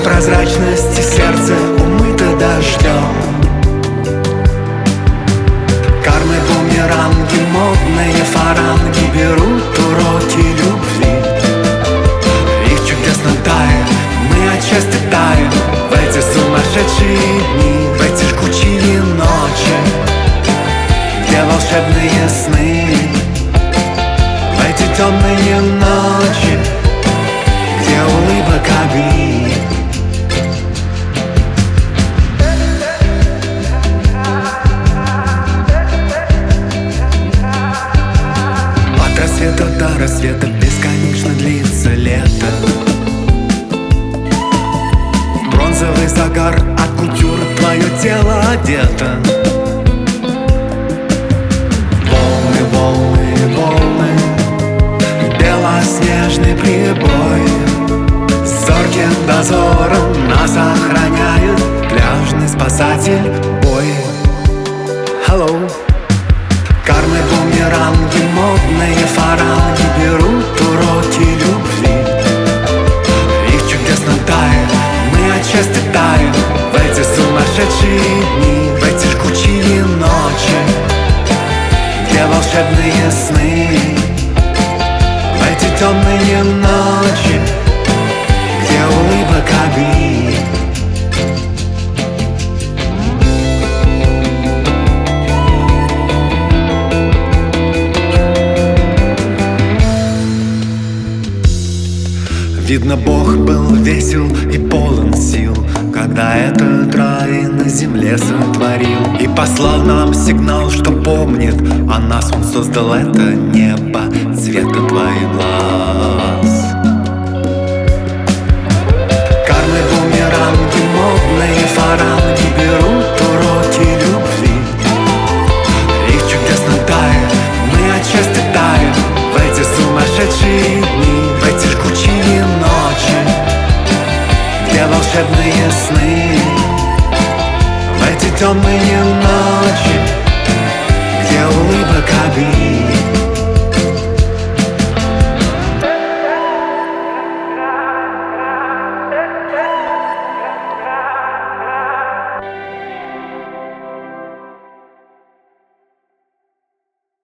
прозрачности сердце умыто дождем. Кармы бумеранги, модные фаранги Берут уроки любви. Их чудесно тает, мы отчасти таем. В эти сумасшедшие дни, в эти жгучие ночи. Где волшебные сны В эти темные ночи. Где улыбок огни Рассвета до рассвета бесконечно длится лето. Бронзовый загар от кутюры твое тело одето. Волны, волны, волны Белоснежный прибой. Зорким дозором нас охраняет Пляжный спасатель бой. Hello. Кармы, бумеранги, модные фаранги Берут уроки любви. Их чудесно тает, мы отчасти таем. В эти сумасшедшие дни, в эти жгучие ночи. Где волшебные сны В эти темные ночи. Где улыбок огни Видно, Бог был весел и полон сил Когда этот рай на земле сотворил. И послал нам сигнал, что помнит О нас. Он создал это небо цвета твоих глаз asleep Let it on me